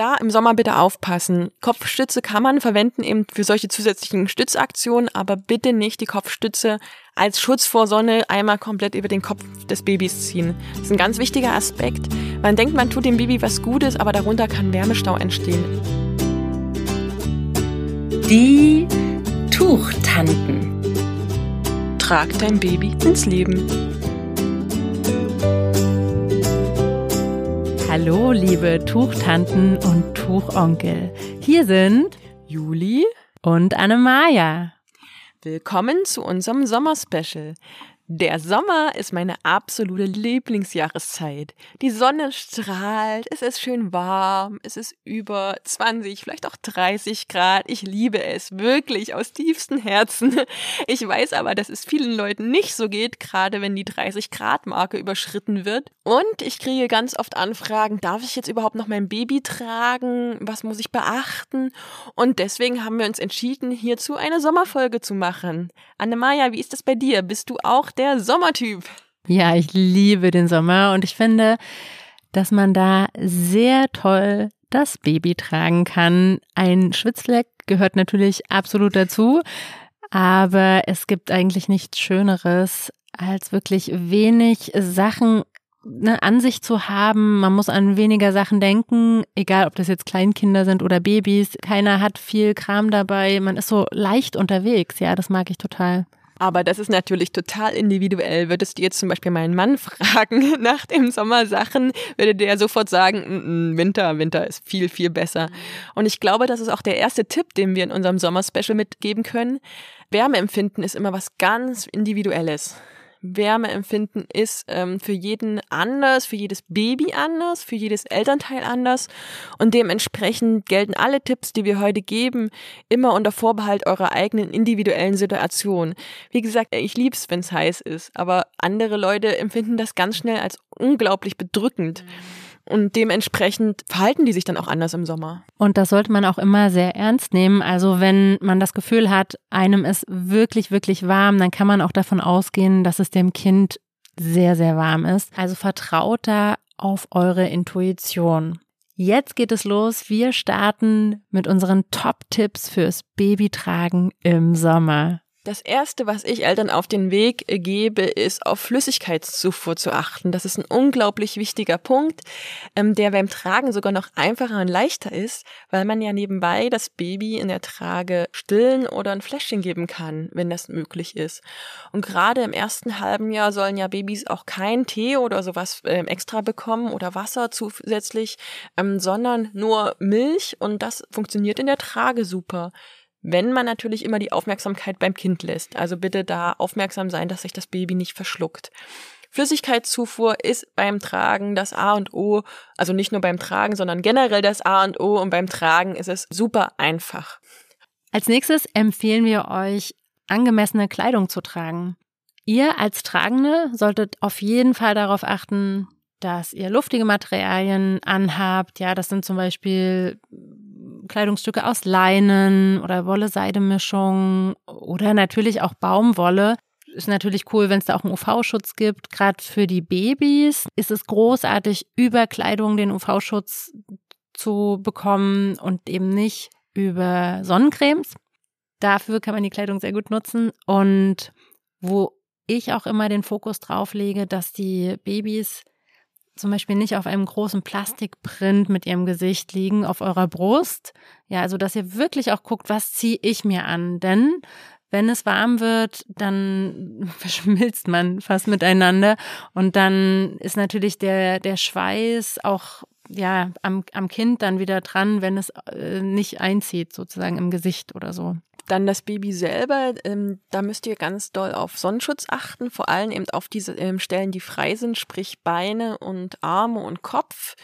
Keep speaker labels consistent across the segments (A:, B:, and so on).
A: Da im Sommer bitte aufpassen. Kopfstütze kann man verwenden eben für solche zusätzlichen Stützaktionen, aber bitte nicht die Kopfstütze als Schutz vor Sonne einmal komplett über den Kopf des Babys ziehen. Das ist ein ganz wichtiger Aspekt. Man denkt, man tut dem Baby was Gutes, aber darunter kann Wärmestau entstehen.
B: Die Tuchtanten.
A: Trag dein Baby ins Leben.
C: Hallo, liebe Tuchtanten und Tuchonkel. Hier sind
A: Juli
C: und Annemaja.
A: Willkommen zu unserem Sommerspecial. Der Sommer ist meine absolute Lieblingsjahreszeit. Die Sonne strahlt, es ist schön warm, es ist über 20, vielleicht auch 30 Grad. Ich liebe es wirklich aus tiefstem Herzen. Ich weiß aber, dass es vielen Leuten nicht so geht, gerade wenn die 30 Grad Marke überschritten wird. Und ich kriege ganz oft Anfragen, darf ich jetzt überhaupt noch mein Baby tragen? Was muss ich beachten? Und deswegen haben wir uns entschieden, hierzu eine Sommerfolge zu machen. Annemaja, wie ist das bei dir? Bist du auch der Sommertyp.
C: Ja, ich liebe den Sommer und ich finde, dass man da sehr toll das Baby tragen kann. Ein Schwitzfleck gehört natürlich absolut dazu, aber es gibt eigentlich nichts Schöneres, als wirklich wenig Sachen eine Ansicht zu haben, man muss an weniger Sachen denken, egal ob das jetzt Kleinkinder sind oder Babys. Keiner hat viel Kram dabei, man ist so leicht unterwegs. Ja, das mag ich total.
A: Aber das ist natürlich total individuell. Würdest du jetzt zum Beispiel meinen Mann fragen nach dem Sommersachen, würde der sofort sagen, mm, mm, Winter, Winter ist viel, viel besser. Und ich glaube, das ist auch der erste Tipp, den wir in unserem Sommerspecial mitgeben können. Wärmeempfinden ist immer was ganz Individuelles. Wärmeempfinden ist ähm, für jeden anders, für jedes Baby anders, für jedes Elternteil anders. Und dementsprechend gelten alle Tipps, die wir heute geben, immer unter Vorbehalt eurer eigenen individuellen Situation. Wie gesagt, ich lieb's, wenn's heiß ist, aber andere Leute empfinden das ganz schnell als unglaublich bedrückend. Mhm. Und dementsprechend verhalten die sich dann auch anders im Sommer.
C: Und das sollte man auch immer sehr ernst nehmen. Also wenn man das Gefühl hat, einem ist wirklich, wirklich warm, dann kann man auch davon ausgehen, dass es dem Kind sehr, sehr warm ist. Also vertraut da auf eure Intuition. Jetzt geht es los. Wir starten mit unseren Top-Tipps fürs Babytragen im Sommer.
A: Das erste, was ich Eltern auf den Weg gebe, ist auf Flüssigkeitszufuhr zu achten. Das ist ein unglaublich wichtiger Punkt, ähm, der beim Tragen sogar noch einfacher und leichter ist, weil man ja nebenbei das Baby in der Trage stillen oder ein Fläschchen geben kann, wenn das möglich ist. Und gerade im ersten halben Jahr sollen ja Babys auch keinen Tee oder sowas ähm, extra bekommen oder Wasser zusätzlich, ähm, sondern nur Milch und das funktioniert in der Trage super wenn man natürlich immer die Aufmerksamkeit beim Kind lässt. Also bitte da aufmerksam sein, dass sich das Baby nicht verschluckt. Flüssigkeitszufuhr ist beim Tragen das A und O, also nicht nur beim Tragen, sondern generell das A und O und beim Tragen ist es super einfach.
C: Als nächstes empfehlen wir euch, angemessene Kleidung zu tragen. Ihr als Tragende solltet auf jeden Fall darauf achten, dass ihr luftige Materialien anhabt. Ja, das sind zum Beispiel Kleidungsstücke aus Leinen oder Wolle-Seide-Mischung oder natürlich auch Baumwolle. Ist natürlich cool, wenn es da auch einen UV-Schutz gibt. Gerade für die Babys ist es großartig, über Kleidung den UV-Schutz zu bekommen und eben nicht über Sonnencremes. Dafür kann man die Kleidung sehr gut nutzen. Und wo ich auch immer den Fokus drauf lege, dass die Babys zum Beispiel nicht auf einem großen Plastikprint mit ihrem Gesicht liegen auf eurer Brust. Ja, also dass ihr wirklich auch guckt, was ziehe ich mir an. Denn wenn es warm wird, dann verschmilzt man fast miteinander und dann ist natürlich der, der Schweiß auch ja am, am Kind dann wieder dran, wenn es äh, nicht einzieht, sozusagen im Gesicht oder so.
A: Dann das Baby selber, ähm, da müsst ihr ganz doll auf Sonnenschutz achten, vor allem eben auf diese ähm, Stellen, die frei sind, sprich Beine und Arme und Kopf.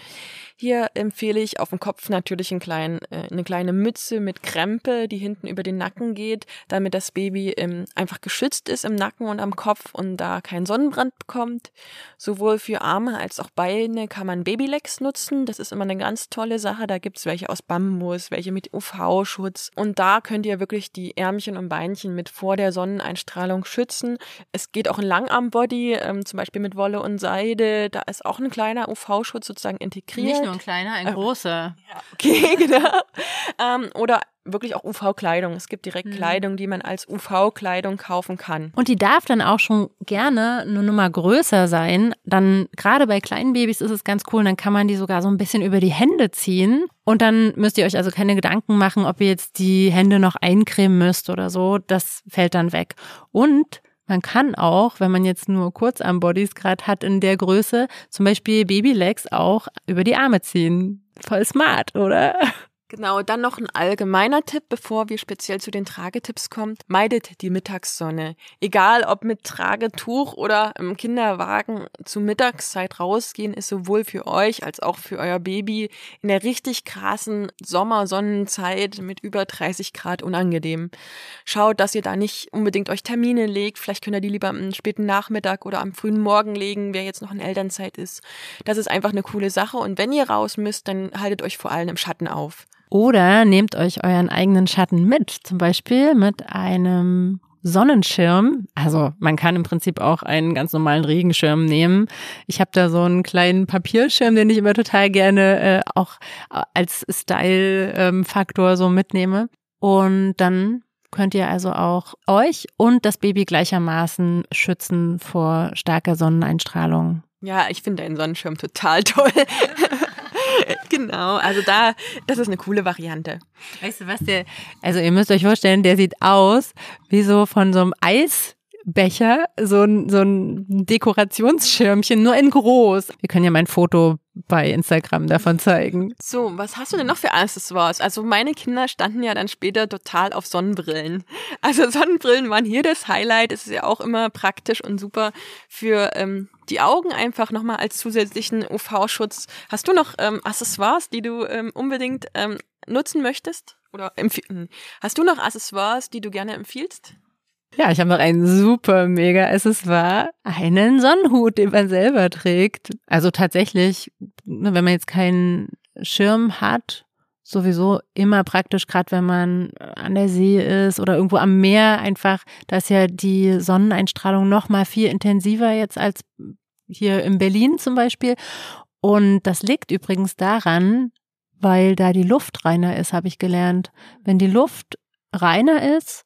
A: Hier empfehle ich auf dem Kopf natürlich einen kleinen, äh, eine kleine Mütze mit Krempe, die hinten über den Nacken geht, damit das Baby ähm, einfach geschützt ist im Nacken und am Kopf und da keinen Sonnenbrand bekommt. Sowohl für Arme als auch Beine kann man Babylecks nutzen. Das ist immer eine ganz tolle Sache. Da gibt's welche aus Bambus, welche mit UV-Schutz. Und da könnt ihr wirklich die Ärmchen und Beinchen mit vor der Sonneneinstrahlung schützen. Es geht auch ein Langarmbody, ähm, zum Beispiel mit Wolle und Seide. Da ist auch ein kleiner UV-Schutz sozusagen integriert
C: nur ein kleiner, ein großer.
A: Ja, okay, genau. ähm, oder wirklich auch UV-Kleidung. Es gibt direkt mhm. Kleidung, die man als UV-Kleidung kaufen kann.
C: Und die darf dann auch schon gerne eine Nummer größer sein. Dann gerade bei kleinen Babys ist es ganz cool, dann kann man die sogar so ein bisschen über die Hände ziehen. Und dann müsst ihr euch also keine Gedanken machen, ob ihr jetzt die Hände noch eincremen müsst oder so. Das fällt dann weg. Und man kann auch, wenn man jetzt nur Kurzarmbodies gerade hat in der Größe, zum Beispiel Babylegs auch über die Arme ziehen. Voll smart, oder?
A: Genau, dann noch ein allgemeiner Tipp, bevor wir speziell zu den Tragetipps kommen. Meidet die Mittagssonne. Egal ob mit Tragetuch oder im Kinderwagen zur Mittagszeit rausgehen, ist sowohl für euch als auch für euer Baby in der richtig krassen Sommersonnenzeit mit über 30 Grad unangenehm. Schaut, dass ihr da nicht unbedingt euch Termine legt. Vielleicht könnt ihr die lieber am späten Nachmittag oder am frühen Morgen legen, wer jetzt noch in Elternzeit ist. Das ist einfach eine coole Sache. Und wenn ihr raus müsst, dann haltet euch vor allem im Schatten auf.
C: Oder nehmt euch euren eigenen Schatten mit, zum Beispiel mit einem Sonnenschirm. Also man kann im Prinzip auch einen ganz normalen Regenschirm nehmen. Ich habe da so einen kleinen Papierschirm, den ich immer total gerne äh, auch als Style-Faktor so mitnehme. Und dann könnt ihr also auch euch und das Baby gleichermaßen schützen vor starker Sonneneinstrahlung.
A: Ja, ich finde deinen Sonnenschirm total toll. genau, also da, das ist eine coole Variante.
C: Weißt du was, der, also ihr müsst euch vorstellen, der sieht aus wie so von so einem Eisbecher, so ein, so ein Dekorationsschirmchen, nur in groß. Wir können ja mein Foto bei Instagram davon zeigen.
A: So, was hast du denn noch für Accessoires? Also meine Kinder standen ja dann später total auf Sonnenbrillen. Also Sonnenbrillen waren hier das Highlight. Es ist ja auch immer praktisch und super für ähm, die Augen einfach nochmal als zusätzlichen UV-Schutz. Hast du noch ähm, Accessoires, die du ähm, unbedingt ähm, nutzen möchtest? Oder empfehlen? Hast du noch Accessoires, die du gerne empfiehlst?
C: Ja, ich habe noch einen super mega Accessoire, einen Sonnenhut, den man selber trägt. Also tatsächlich, ne, wenn man jetzt keinen Schirm hat, sowieso immer praktisch, gerade wenn man an der See ist oder irgendwo am Meer einfach, da ist ja die Sonneneinstrahlung noch mal viel intensiver jetzt als hier in Berlin zum Beispiel. Und das liegt übrigens daran, weil da die Luft reiner ist, habe ich gelernt. Wenn die Luft reiner ist,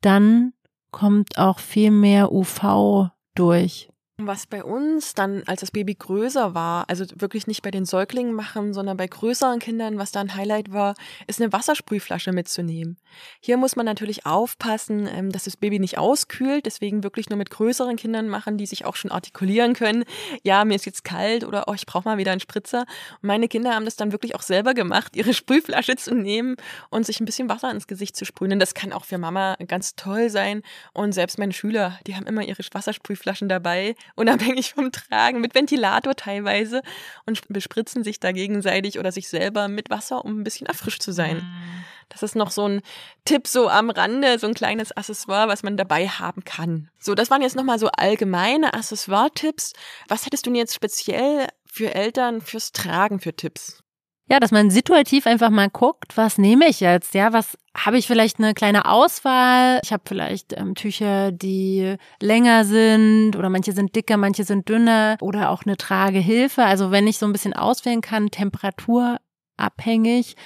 C: dann kommt auch viel mehr UV durch.
A: Was bei uns dann, als das Baby größer war, also wirklich nicht bei den Säuglingen machen, sondern bei größeren Kindern, was da ein Highlight war, ist eine Wassersprühflasche mitzunehmen. Hier muss man natürlich aufpassen, ähm, dass das Baby nicht auskühlt, deswegen wirklich nur mit größeren Kindern machen, die sich auch schon artikulieren können. Ja, mir ist jetzt kalt oder oh, ich brauche mal wieder einen Spritzer. Und meine Kinder haben das dann wirklich auch selber gemacht, ihre Sprühflasche zu nehmen und sich ein bisschen Wasser ins Gesicht zu sprühen. Und das kann auch für Mama ganz toll sein. Und selbst meine Schüler, die haben immer ihre Wassersprühflaschen dabei unabhängig vom Tragen, mit Ventilator teilweise und bespritzen sich da gegenseitig oder sich selber mit Wasser, um ein bisschen erfrischt zu sein. Mhm. Das ist noch so ein Tipp so am Rande, so ein kleines Accessoire, was man dabei haben kann. So, das waren jetzt nochmal so allgemeine Accessoire-Tipps. Was hättest du jetzt speziell für Eltern fürs Tragen für Tipps?
C: Ja, dass man situativ einfach mal guckt, was nehme ich jetzt? Ja, was habe ich vielleicht eine kleine Auswahl? Ich habe vielleicht ähm, Tücher, die länger sind oder manche sind dicker, manche sind dünner oder auch eine Tragehilfe. Also wenn ich so ein bisschen auswählen kann, temperaturabhängig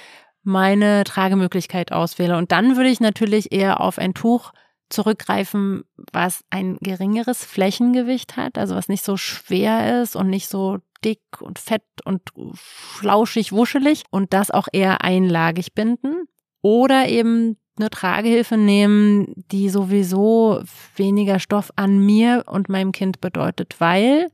C: meine Tragemöglichkeit auswähle. Und dann würde ich natürlich eher auf ein Tuch zurückgreifen, was ein geringeres Flächengewicht hat, also was nicht so schwer ist und nicht so dick und fett und flauschig, wuschelig und das auch eher einlagig binden. Oder eben eine Tragehilfe nehmen, die sowieso weniger Stoff an mir und meinem Kind bedeutet, weil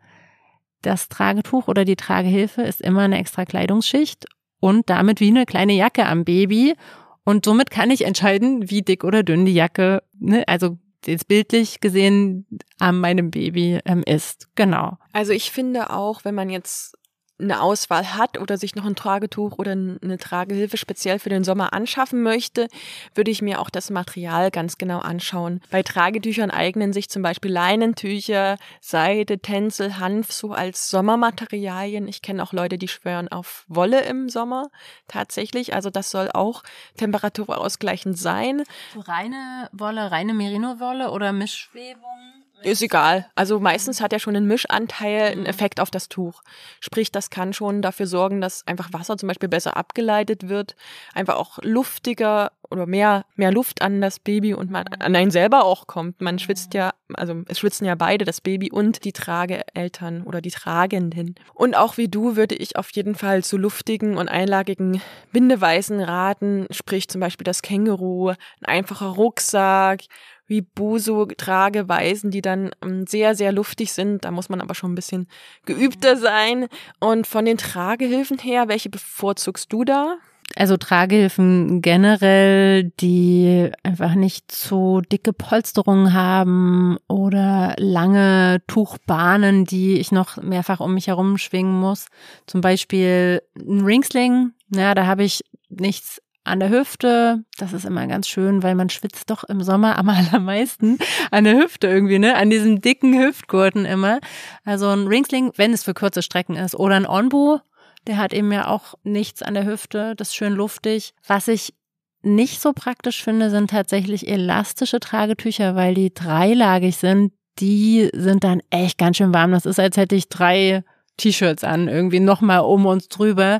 C: das Tragetuch oder die Tragehilfe ist immer eine extra Kleidungsschicht und damit wie eine kleine Jacke am Baby. Und somit kann ich entscheiden, wie dick oder dünn die Jacke, ne, also jetzt bildlich gesehen an meinem Baby ähm, ist. Genau.
A: Also ich finde auch, wenn man jetzt eine Auswahl hat oder sich noch ein Tragetuch oder eine Tragehilfe speziell für den Sommer anschaffen möchte, würde ich mir auch das Material ganz genau anschauen. Bei Tragetüchern eignen sich zum Beispiel Leinentücher, Seide, Tencel, Hanf so als Sommermaterialien. Ich kenne auch Leute, die schwören auf Wolle im Sommer tatsächlich. Also das soll auch temperaturausgleichend sein.
C: So reine Wolle, reine Merino-Wolle oder Mischwebung?
A: Ist egal. Also meistens hat ja schon ein Mischanteil einen Effekt auf das Tuch. Sprich, das kann schon dafür sorgen, dass einfach Wasser zum Beispiel besser abgeleitet wird, einfach auch luftiger oder mehr, mehr Luft an das Baby und man, an einen selber auch kommt. Man schwitzt ja, also es schwitzen ja beide, das Baby und die Trageeltern oder die Tragenden. Und auch wie du würde ich auf jeden Fall zu luftigen und einlagigen Bindeweisen raten, sprich zum Beispiel das Känguru, ein einfacher Rucksack, wie Buso-Trageweisen, die dann ähm, sehr, sehr luftig sind. Da muss man aber schon ein bisschen geübter sein. Und von den Tragehilfen her, welche bevorzugst du da?
C: Also Tragehilfen generell, die einfach nicht zu dicke Polsterungen haben oder lange Tuchbahnen, die ich noch mehrfach um mich herum schwingen muss. Zum Beispiel ein Ringsling, ja, da habe ich nichts an der Hüfte. Das ist immer ganz schön, weil man schwitzt doch im Sommer am allermeisten an der Hüfte irgendwie, ne? An diesem dicken Hüftgurten immer. Also ein Ringsling, wenn es für kurze Strecken ist. Oder ein Onbu, der hat eben ja auch nichts an der Hüfte. Das ist schön luftig. Was ich nicht so praktisch finde, sind tatsächlich elastische Tragetücher, weil die dreilagig sind. Die sind dann echt ganz schön warm. Das ist, als hätte ich drei T-Shirts an, irgendwie nochmal um uns drüber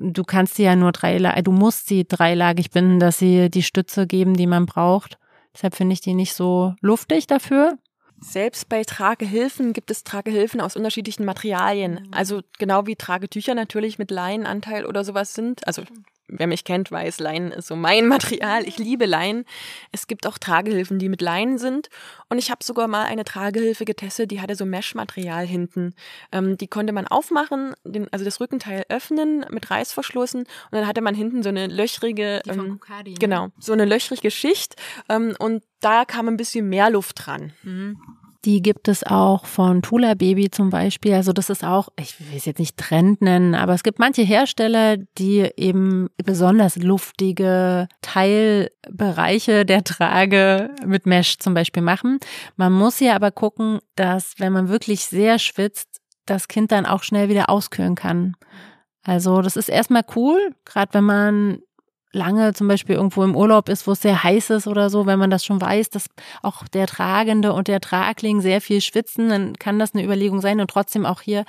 C: du kannst sie ja nur dreilagig, du musst sie dreilagig binden, dass sie die Stütze geben, die man braucht. Deshalb finde ich die nicht so luftig dafür.
A: Selbst bei Tragehilfen gibt es Tragehilfen aus unterschiedlichen Materialien. Also genau wie Tragetücher natürlich mit Leinenanteil oder sowas sind. Also wer mich kennt, weiß, Leinen ist so mein Material. Ich liebe Leinen. Es gibt auch Tragehilfen, die mit Leinen sind. Und ich habe sogar mal eine Tragehilfe getestet, die hatte so Mesh-Material hinten. Ähm, die konnte man aufmachen, den, also das Rückenteil öffnen mit Reißverschlussen und dann hatte man hinten so eine löchrige,
C: die ähm, Kokadi,
A: ne? genau, so eine löchrige Schicht ähm, und da kam ein bisschen mehr Luft dran.
C: Mhm. Die gibt es auch von Tula Baby zum Beispiel. Also das ist auch, ich will es jetzt nicht Trend nennen, aber es gibt manche Hersteller, die eben besonders luftige Teilbereiche der Trage mit Mesh zum Beispiel machen. Man muss hier aber gucken, dass wenn man wirklich sehr schwitzt, das Kind dann auch schnell wieder auskühlen kann. Also das ist erstmal cool, gerade wenn man lange zum Beispiel irgendwo im Urlaub ist, wo es sehr heiß ist oder so, wenn man das schon weiß, dass auch der Tragende und der Tragling sehr viel schwitzen, dann kann das eine Überlegung sein und trotzdem auch hier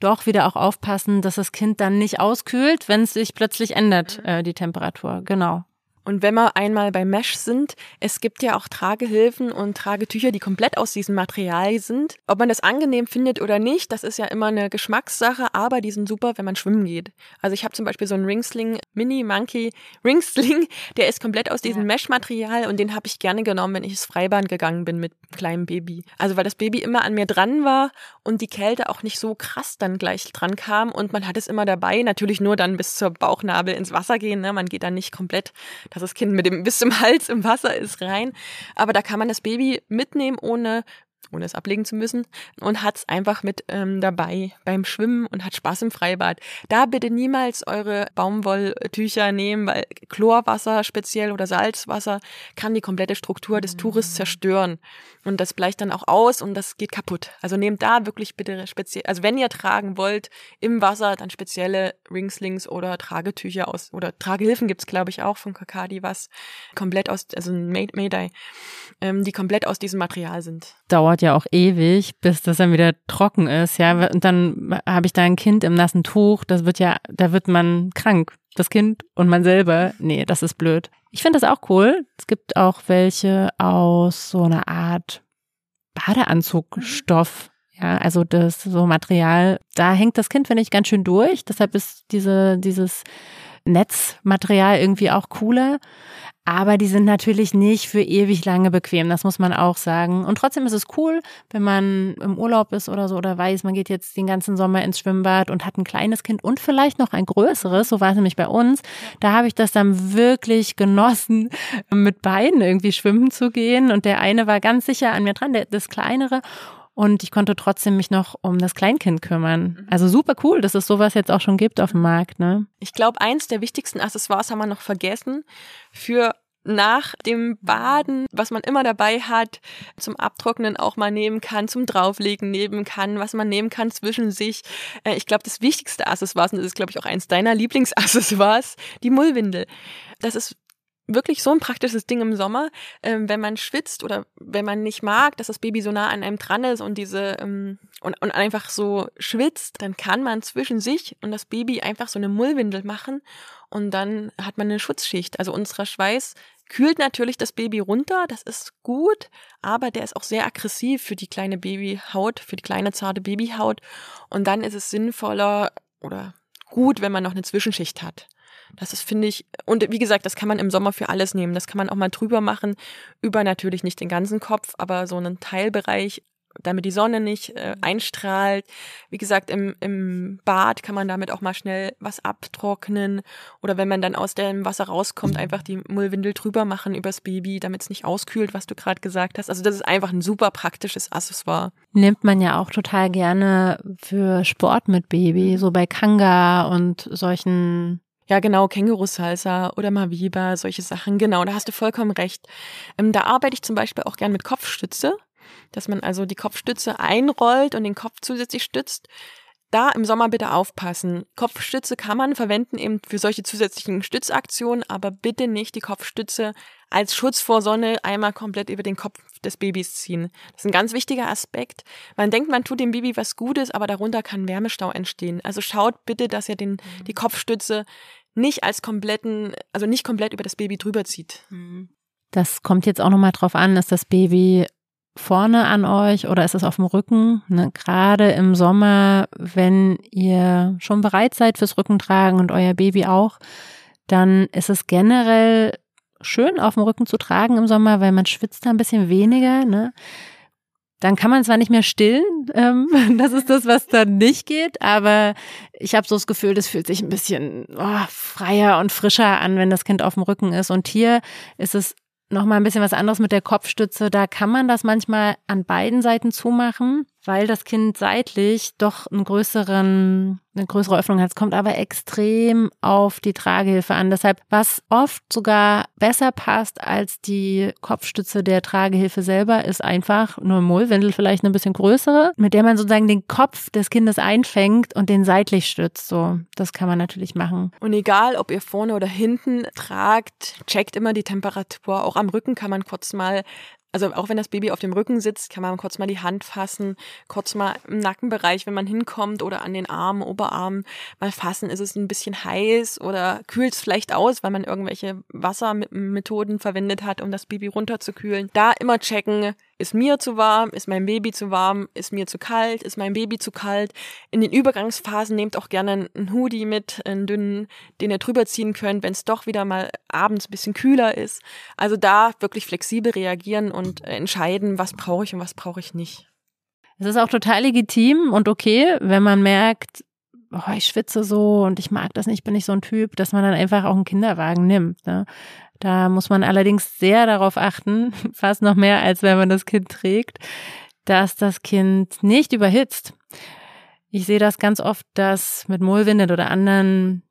C: doch wieder auch aufpassen, dass das Kind dann nicht auskühlt, wenn es sich plötzlich ändert, äh, die Temperatur. Genau.
A: Und wenn wir einmal bei Mesh sind, es gibt ja auch Tragehilfen und Tragetücher, die komplett aus diesem Material sind. Ob man das angenehm findet oder nicht, das ist ja immer eine Geschmackssache, aber die sind super, wenn man schwimmen geht. Also ich habe zum Beispiel so einen Ringsling, Mini Monkey Ringsling, der ist komplett aus diesem ja. Mesh-Material und den habe ich gerne genommen, wenn ich ins Freibad gegangen bin mit kleinem Baby. Also weil das Baby immer an mir dran war und die Kälte auch nicht so krass dann gleich dran kam und man hat es immer dabei. Natürlich nur dann bis zur Bauchnabel ins Wasser gehen, ne? man geht dann nicht komplett dass das Kind mit dem bis zum Hals im Wasser ist rein. Aber da kann man das Baby mitnehmen, ohne ohne es ablegen zu müssen und hat es einfach mit ähm, dabei beim Schwimmen und hat Spaß im Freibad. Da bitte niemals eure Baumwolltücher nehmen, weil Chlorwasser speziell oder Salzwasser kann die komplette Struktur des Tuches mm. zerstören und das bleicht dann auch aus und das geht kaputt. Also nehmt da wirklich bitte speziell, also wenn ihr tragen wollt im Wasser, dann spezielle Ringslings oder Tragetücher aus oder Tragehilfen gibt's glaube ich auch von Kakadi was komplett aus, also Mayday, ähm, die komplett aus diesem Material sind.
C: Dauert ja auch ewig, bis das dann wieder trocken ist, ja. Und dann habe ich da ein Kind im nassen Tuch, das wird ja, da wird man krank. Das Kind und man selber, nee, das ist blöd. Ich finde das auch cool. Es gibt auch welche aus so einer Art Badeanzugstoff. Ja, also das so Material, da hängt das Kind, finde ich, ganz schön durch. Deshalb ist diese, dieses Netzmaterial irgendwie auch cooler. Aber die sind natürlich nicht für ewig lange bequem, das muss man auch sagen. Und trotzdem ist es cool, wenn man im Urlaub ist oder so oder weiß, man geht jetzt den ganzen Sommer ins Schwimmbad und hat ein kleines Kind und vielleicht noch ein größeres, so war es nämlich bei uns. Da habe ich das dann wirklich genossen, mit beiden irgendwie schwimmen zu gehen. Und der eine war ganz sicher an mir dran, der, das kleinere und ich konnte trotzdem mich noch um das Kleinkind kümmern. Mhm. Also super cool, dass es sowas jetzt auch schon gibt auf dem Markt. Ne?
A: Ich glaube, eins der wichtigsten Accessoires haben wir noch vergessen für nach dem Baden, was man immer dabei hat, zum Abtrocknen auch mal nehmen kann, zum Drauflegen nehmen kann, was man nehmen kann zwischen sich. Äh, ich glaube, das wichtigste Accessoires, und das ist, glaube ich, auch eins deiner Lieblingsaccessoires, die Mullwindel. Das ist wirklich so ein praktisches Ding im Sommer, ähm, wenn man schwitzt oder wenn man nicht mag, dass das Baby so nah an einem dran ist und diese ähm, und, und einfach so schwitzt, dann kann man zwischen sich und das Baby einfach so eine Mullwindel machen und dann hat man eine Schutzschicht. Also unserer Schweiß kühlt natürlich das Baby runter, das ist gut, aber der ist auch sehr aggressiv für die kleine Babyhaut, für die kleine zarte Babyhaut und dann ist es sinnvoller oder gut, wenn man noch eine Zwischenschicht hat. Das ist, finde ich, und wie gesagt, das kann man im Sommer für alles nehmen. Das kann man auch mal drüber machen, über natürlich nicht den ganzen Kopf, aber so einen Teilbereich, damit die Sonne nicht äh, einstrahlt. Wie gesagt, im, im Bad kann man damit auch mal schnell was abtrocknen. Oder wenn man dann aus dem Wasser rauskommt, einfach die Mullwindel drüber machen übers Baby, damit es nicht auskühlt, was du gerade gesagt hast. Also das ist einfach ein super praktisches Accessoire.
C: Nimmt man ja auch total gerne für Sport mit Baby, so bei Kanga und solchen
A: ja, genau, Känguru-Salsa oder Maviba, solche Sachen. Genau, da hast du vollkommen recht. Ähm, da arbeite ich zum Beispiel auch gern mit Kopfstütze, dass man also die Kopfstütze einrollt und den Kopf zusätzlich stützt. Da im Sommer bitte aufpassen. Kopfstütze kann man verwenden eben für solche zusätzlichen Stützaktionen, aber bitte nicht die Kopfstütze als Schutz vor Sonne einmal komplett über den Kopf des Babys ziehen. Das ist ein ganz wichtiger Aspekt. Man denkt, man tut dem Baby was Gutes, aber darunter kann Wärmestau entstehen. Also schaut bitte, dass ihr den, mhm. die Kopfstütze nicht als kompletten, also nicht komplett über das Baby drüber zieht. Mhm.
C: Das kommt jetzt auch nochmal drauf an, ist das Baby vorne an euch oder ist es auf dem Rücken? Ne? Gerade im Sommer, wenn ihr schon bereit seid fürs Rückentragen und euer Baby auch, dann ist es generell schön auf dem Rücken zu tragen im Sommer, weil man schwitzt da ein bisschen weniger. Ne? Dann kann man zwar nicht mehr stillen, ähm, das ist das, was dann nicht geht, aber ich habe so das Gefühl, das fühlt sich ein bisschen oh, freier und frischer an, wenn das Kind auf dem Rücken ist. Und hier ist es nochmal ein bisschen was anderes mit der Kopfstütze. Da kann man das manchmal an beiden Seiten zumachen weil das Kind seitlich doch einen größeren, eine größere Öffnung hat. Es kommt aber extrem auf die Tragehilfe an. Deshalb, was oft sogar besser passt als die Kopfstütze der Tragehilfe selber, ist einfach nur Mullwindel, vielleicht eine bisschen größere, mit der man sozusagen den Kopf des Kindes einfängt und den seitlich stützt. So, das kann man natürlich machen.
A: Und egal, ob ihr vorne oder hinten tragt, checkt immer die Temperatur. Auch am Rücken kann man kurz mal also auch wenn das Baby auf dem Rücken sitzt, kann man kurz mal die Hand fassen, kurz mal im Nackenbereich, wenn man hinkommt oder an den Armen, Oberarmen mal fassen. Ist es ein bisschen heiß oder kühlt es vielleicht aus, weil man irgendwelche Wassermethoden verwendet hat, um das Baby runterzukühlen. Da immer checken, ist mir zu warm? Ist mein Baby zu warm? Ist mir zu kalt? Ist mein Baby zu kalt? In den Übergangsphasen nehmt auch gerne einen Hoodie mit, einen dünnen, den ihr drüber ziehen könnt, wenn es doch wieder mal abends ein bisschen kühler ist. Also da wirklich flexibel reagieren und entscheiden, was brauche ich und was brauche ich nicht.
C: Es ist auch total legitim und okay, wenn man merkt, oh, ich schwitze so und ich mag das nicht, bin ich so ein Typ, dass man dann einfach auch einen Kinderwagen nimmt. Ne? Da muss man allerdings sehr darauf achten, fast noch mehr als wenn man das Kind trägt, dass das Kind nicht überhitzt. Ich sehe das ganz oft, dass mit Mullwindet oder anderen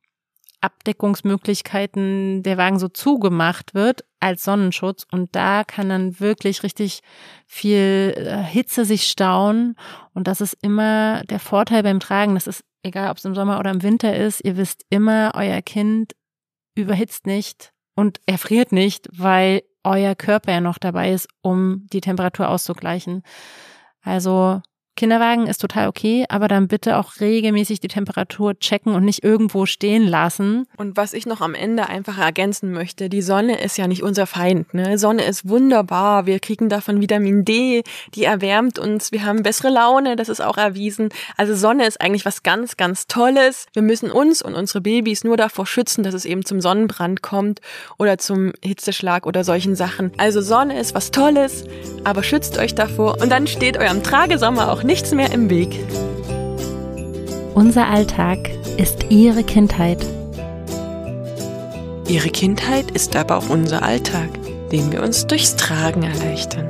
C: Abdeckungsmöglichkeiten der Wagen so zugemacht wird als Sonnenschutz und da kann dann wirklich richtig viel äh, Hitze sich stauen und das ist immer der Vorteil beim Tragen. Das ist egal, ob es im Sommer oder im Winter ist. Ihr wisst immer, euer Kind überhitzt nicht und erfriert nicht, weil euer Körper ja noch dabei ist, um die Temperatur auszugleichen. Also Kinderwagen ist total okay, aber dann bitte auch regelmäßig die Temperatur checken und nicht irgendwo stehen lassen.
A: Und was ich noch am Ende einfach ergänzen möchte, die Sonne ist ja nicht unser Feind. Ne? Sonne ist wunderbar. Wir kriegen davon Vitamin D, die erwärmt uns. Wir haben bessere Laune, das ist auch erwiesen. Also Sonne ist eigentlich was ganz, ganz Tolles. Wir müssen uns und unsere Babys nur davor schützen, dass es eben zum Sonnenbrand kommt oder zum Hitzeschlag oder solchen Sachen. Also Sonne ist was Tolles, aber schützt euch davor und dann steht eurem Tragesommer auch nichts mehr im Weg.
C: Unser Alltag ist Ihre Kindheit.
A: Ihre Kindheit ist aber auch unser Alltag, den wir uns durchs Tragen erleichtern.